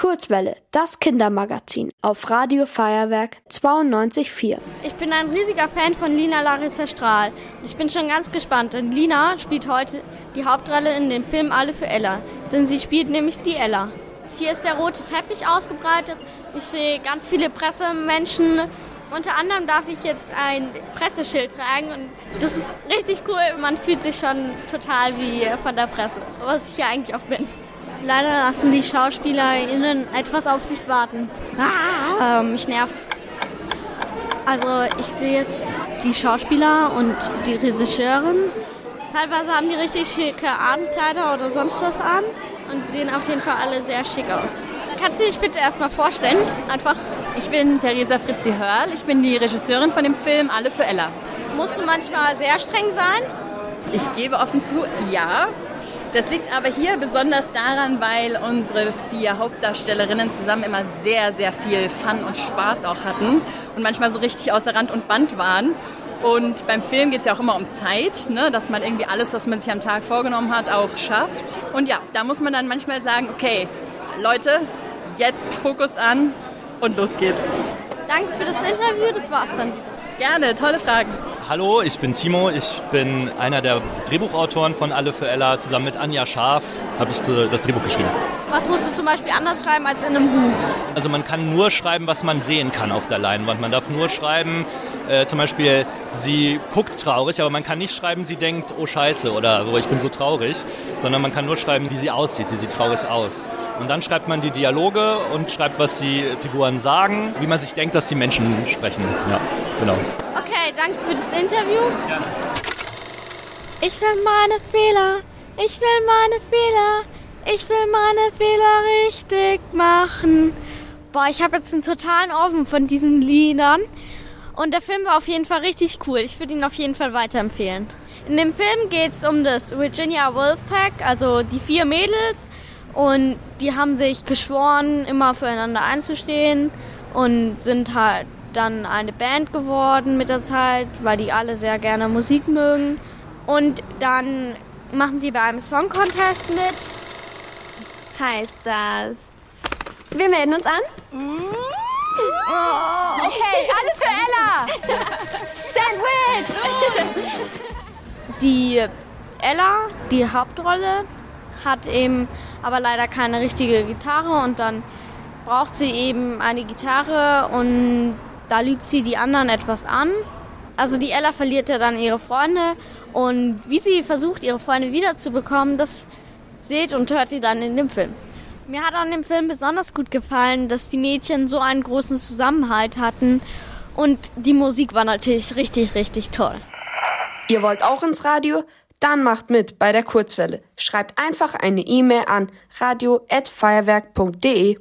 Kurzwelle, das Kindermagazin auf Radio Feuerwerk 92.4. Ich bin ein riesiger Fan von Lina Larissa Strahl. Ich bin schon ganz gespannt, denn Lina spielt heute die Hauptrolle in dem Film Alle für Ella. Denn sie spielt nämlich die Ella. Hier ist der rote Teppich ausgebreitet. Ich sehe ganz viele Pressemenschen. Unter anderem darf ich jetzt ein Presseschild tragen und das ist richtig cool. Man fühlt sich schon total wie von der Presse, was ich ja eigentlich auch bin. Leider lassen die SchauspielerInnen etwas auf sich warten. Ah, mich nervt's. Also ich sehe jetzt die Schauspieler und die Regisseurin. Teilweise haben die richtig schicke Abendkleider oder sonst was an und die sehen auf jeden Fall alle sehr schick aus. Kannst du dich bitte erstmal vorstellen? Einfach. Ich bin Theresa Fritzi Hörl. Ich bin die Regisseurin von dem Film Alle für Ella. Musst du manchmal sehr streng sein? Ich gebe offen zu, ja. Das liegt aber hier besonders daran, weil unsere vier Hauptdarstellerinnen zusammen immer sehr, sehr viel Fun und Spaß auch hatten und manchmal so richtig außer Rand und Band waren. Und beim Film geht es ja auch immer um Zeit, ne? dass man irgendwie alles, was man sich am Tag vorgenommen hat, auch schafft. Und ja, da muss man dann manchmal sagen, okay, Leute, jetzt Fokus an und los geht's. Danke für das Interview, das war's dann. Gerne, tolle Fragen. Hallo, ich bin Timo. Ich bin einer der Drehbuchautoren von Alle für Ella. Zusammen mit Anja Scharf habe ich das Drehbuch geschrieben. Was musst du zum Beispiel anders schreiben als in einem Buch? Also man kann nur schreiben, was man sehen kann auf der Leinwand. Man darf nur schreiben, äh, zum Beispiel, sie guckt traurig, aber man kann nicht schreiben, sie denkt, oh scheiße oder so, ich bin so traurig, sondern man kann nur schreiben, wie sie aussieht. Sie sieht traurig aus. Und dann schreibt man die Dialoge und schreibt, was die Figuren sagen, wie man sich denkt, dass die Menschen sprechen. Ja, genau. Okay, danke für das Interview. Ich will meine Fehler, ich will meine Fehler, ich will meine Fehler richtig machen. Boah, ich habe jetzt einen totalen Ofen von diesen Liedern. Und der Film war auf jeden Fall richtig cool. Ich würde ihn auf jeden Fall weiterempfehlen. In dem Film geht es um das Virginia Wolfpack, also die vier Mädels. Und die haben sich geschworen, immer füreinander einzustehen und sind halt dann eine Band geworden mit der Zeit, weil die alle sehr gerne Musik mögen. Und dann machen sie bei einem Song Contest mit. Heißt das? Wir melden uns an? Oh, okay, alle für Ella! Sandwich! Die Ella, die Hauptrolle, hat eben aber leider keine richtige Gitarre und dann braucht sie eben eine Gitarre und da lügt sie die anderen etwas an. Also die Ella verliert ja dann ihre Freunde und wie sie versucht, ihre Freunde wiederzubekommen, das seht und hört ihr dann in dem Film. Mir hat an dem Film besonders gut gefallen, dass die Mädchen so einen großen Zusammenhalt hatten und die Musik war natürlich richtig, richtig toll. Ihr wollt auch ins Radio? Dann macht mit bei der Kurzwelle. Schreibt einfach eine E-Mail an radio@feuerwerk.de.